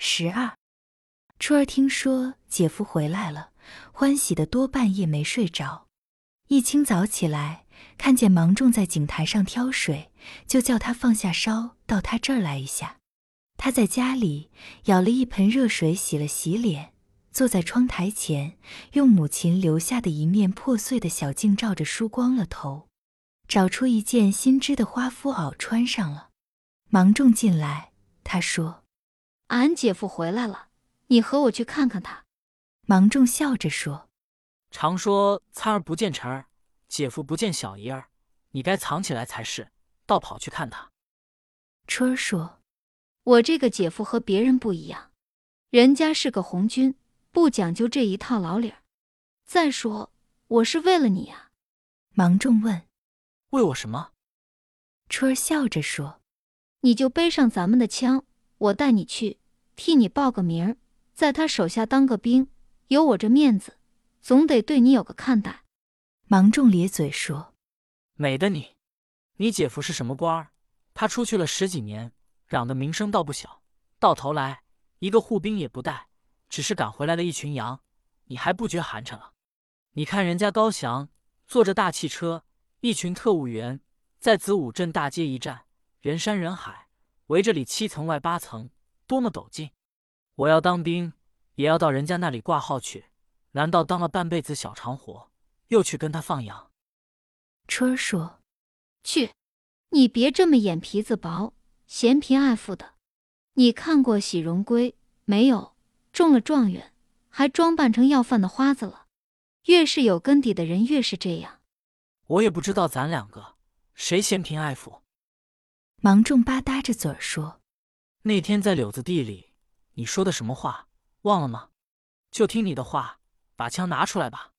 十二，初儿听说姐夫回来了，欢喜的多半夜没睡着。一清早起来，看见芒种在井台上挑水，就叫他放下烧，到他这儿来一下。他在家里舀了一盆热水洗了洗脸，坐在窗台前，用母亲留下的一面破碎的小镜照着梳光了头，找出一件新织的花夫袄穿上了。芒种进来，他说。俺姐夫回来了，你和我去看看他。芒种笑着说：“常说参儿不见臣儿，姐夫不见小姨儿，你该藏起来才是，倒跑去看他。”春儿说：“我这个姐夫和别人不一样，人家是个红军，不讲究这一套老理儿。再说我是为了你啊。”芒种问：“为我什么？”春儿笑着说：“你就背上咱们的枪。”我带你去，替你报个名儿，在他手下当个兵，有我这面子，总得对你有个看待。芒种咧嘴说：“美的你，你姐夫是什么官儿？他出去了十几年，嚷的名声倒不小，到头来一个护兵也不带，只是赶回来了一群羊，你还不觉寒碜了？你看人家高翔坐着大汽车，一群特务员在子午镇大街一站，人山人海。”围着里七层外八层，多么陡劲！我要当兵，也要到人家那里挂号去。难道当了半辈子小长活，又去跟他放羊？春儿说：“去，你别这么眼皮子薄，嫌贫爱富的。你看过喜荣归没有？中了状元，还装扮成要饭的花子了。越是有根底的人，越是这样。我也不知道咱两个谁嫌贫爱富。”芒种吧嗒着嘴儿说：“那天在柳子地里，你说的什么话忘了吗？就听你的话，把枪拿出来吧。”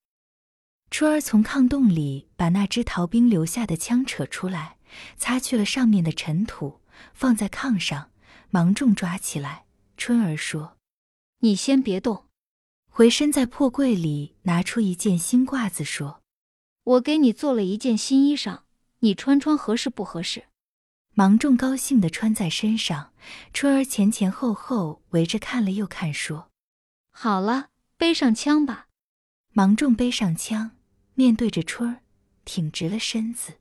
春儿从炕洞里把那只逃兵留下的枪扯出来，擦去了上面的尘土，放在炕上。芒种抓起来。春儿说：“你先别动。”回身在破柜里拿出一件新褂子，说：“我给你做了一件新衣裳，你穿穿合适不合适？”芒种高兴地穿在身上，春儿前前后后围着看了又看，说：“好了，背上枪吧。”芒种背上枪，面对着春儿，挺直了身子。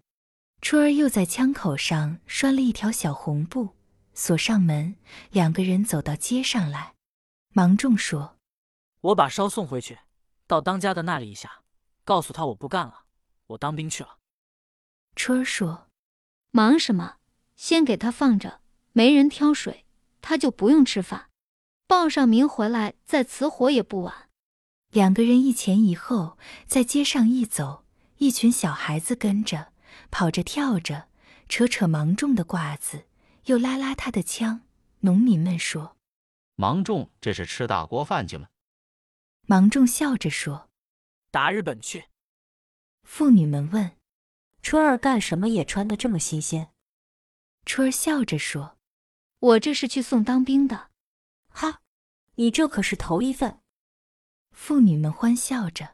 春儿又在枪口上拴了一条小红布，锁上门，两个人走到街上来。芒种说：“我把烧送回去，到当家的那里一下，告诉他我不干了，我当兵去了。”春儿说：“忙什么？”先给他放着，没人挑水，他就不用吃饭。报上名回来再辞活也不晚。两个人一前一后在街上一走，一群小孩子跟着跑着跳着，扯扯芒种的褂子，又拉拉他的枪。农民们说：“芒种这是吃大锅饭去了。”芒种笑着说：“打日本去。”妇女们问：“春儿干什么也穿得这么新鲜？”春儿笑着说：“我这是去送当兵的。”哈，你这可是头一份。妇女们欢笑着。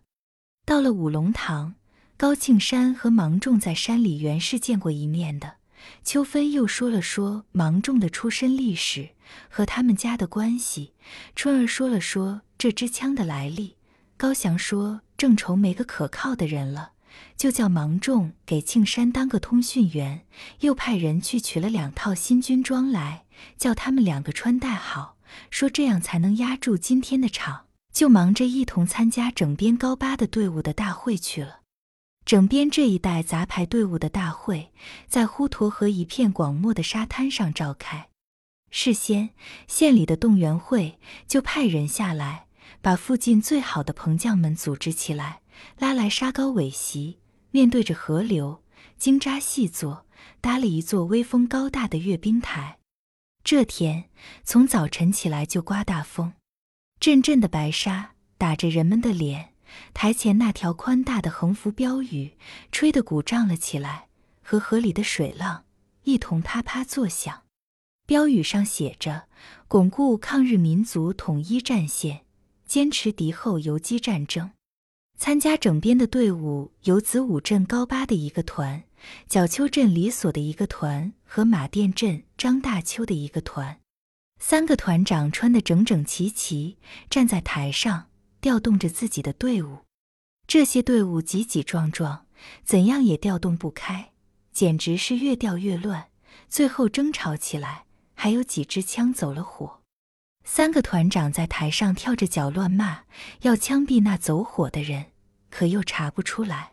到了五龙堂，高庆山和芒种在山里原是见过一面的。秋芬又说了说芒种的出身历史和他们家的关系。春儿说了说这支枪的来历。高翔说正愁没个可靠的人了。就叫芒种给庆山当个通讯员，又派人去取了两套新军装来，叫他们两个穿戴好，说这样才能压住今天的场。就忙着一同参加整编高八的队伍的大会去了。整编这一带杂牌队伍的大会，在呼沱河一片广漠的沙滩上召开。事先，县里的动员会就派人下来，把附近最好的棚匠们组织起来。拉来沙高尾席，面对着河流，精扎细作，搭了一座威风高大的阅兵台。这天从早晨起来就刮大风，阵阵的白沙打着人们的脸。台前那条宽大的横幅标语吹得鼓胀了起来，和河里的水浪一同啪啪作响。标语上写着：“巩固抗日民族统一战线，坚持敌后游击战争。”参加整编的队伍有子午镇高八的一个团，角丘镇李所的一个团和马店镇张大秋的一个团。三个团长穿得整整齐齐，站在台上，调动着自己的队伍。这些队伍挤挤撞撞，怎样也调动不开，简直是越调越乱。最后争吵起来，还有几支枪走了火。三个团长在台上跳着脚乱骂，要枪毙那走火的人，可又查不出来。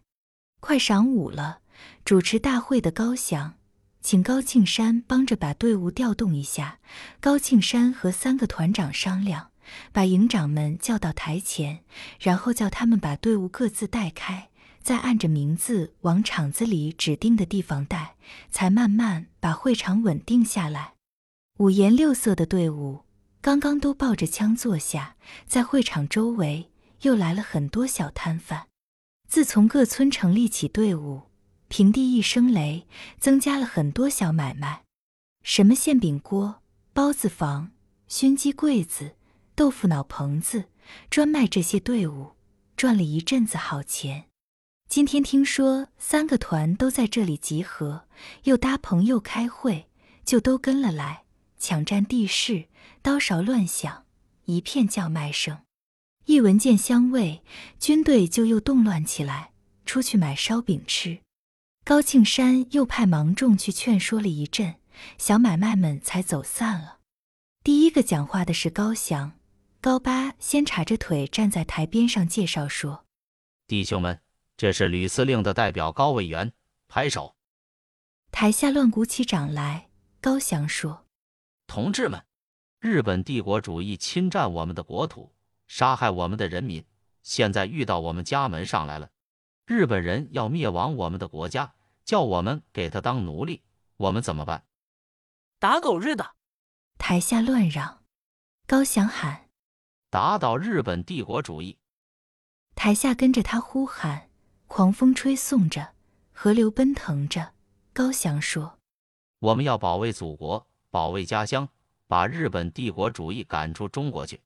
快晌午了，主持大会的高翔，请高庆山帮着把队伍调动一下。高庆山和三个团长商量，把营长们叫到台前，然后叫他们把队伍各自带开，再按着名字往场子里指定的地方带，才慢慢把会场稳定下来。五颜六色的队伍。刚刚都抱着枪坐下，在会场周围又来了很多小摊贩。自从各村成立起队伍，平地一声雷，增加了很多小买卖，什么馅饼锅、包子房、熏鸡柜子、豆腐脑棚子，专卖这些队伍，赚了一阵子好钱。今天听说三个团都在这里集合，又搭棚又开会，就都跟了来。抢占地势，刀勺乱响，一片叫卖声。一闻见香味，军队就又动乱起来，出去买烧饼吃。高庆山又派芒种去劝说了一阵，小买卖们才走散了。第一个讲话的是高翔，高八先叉着腿站在台边上介绍说：“弟兄们，这是吕司令的代表高委员，拍手。”台下乱鼓起掌来。高翔说。同志们，日本帝国主义侵占我们的国土，杀害我们的人民，现在遇到我们家门上来了。日本人要灭亡我们的国家，叫我们给他当奴隶，我们怎么办？打狗日的！台下乱嚷。高翔喊：“打倒日本帝国主义！”台下跟着他呼喊。狂风吹送着，河流奔腾着。高翔说：“我们要保卫祖国。”保卫家乡，把日本帝国主义赶出中国去！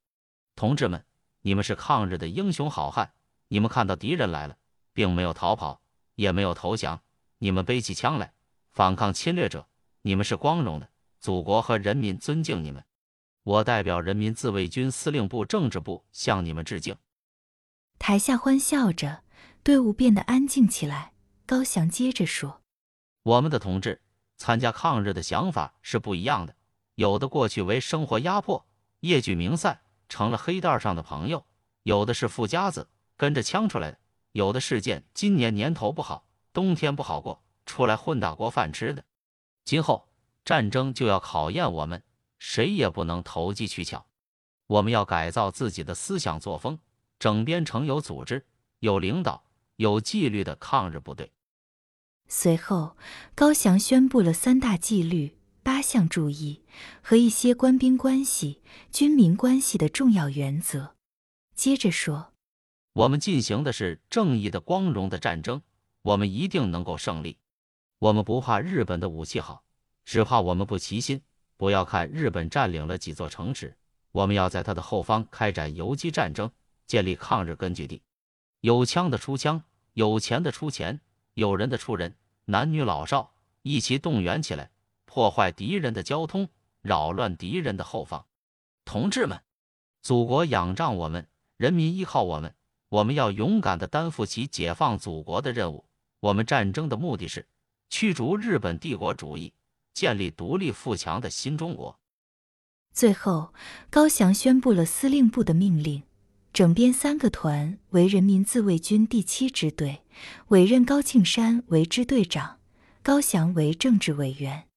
同志们，你们是抗日的英雄好汉，你们看到敌人来了，并没有逃跑，也没有投降，你们背起枪来反抗侵略者，你们是光荣的，祖国和人民尊敬你们。我代表人民自卫军司令部政治部向你们致敬。台下欢笑着，队伍变得安静起来。高翔接着说：“我们的同志。”参加抗日的想法是不一样的，有的过去为生活压迫，夜聚明散，成了黑道上的朋友；有的是富家子，跟着枪出来的；有的是见今年年头不好，冬天不好过，出来混大锅饭吃的。今后战争就要考验我们，谁也不能投机取巧。我们要改造自己的思想作风，整编成有组织、有领导、有纪律的抗日部队。随后，高翔宣布了三大纪律、八项注意和一些官兵关系、军民关系的重要原则。接着说：“我们进行的是正义的、光荣的战争，我们一定能够胜利。我们不怕日本的武器好，只怕我们不齐心。不要看日本占领了几座城池，我们要在他的后方开展游击战争，建立抗日根据地。有枪的出枪，有钱的出钱。”有人的出人，男女老少一起动员起来，破坏敌人的交通，扰乱敌人的后方。同志们，祖国仰仗我们，人民依靠我们，我们要勇敢地担负起解放祖国的任务。我们战争的目的是驱逐日本帝国主义，建立独立富强的新中国。最后，高翔宣布了司令部的命令。整编三个团为人民自卫军第七支队，委任高庆山为支队长，高翔为政治委员。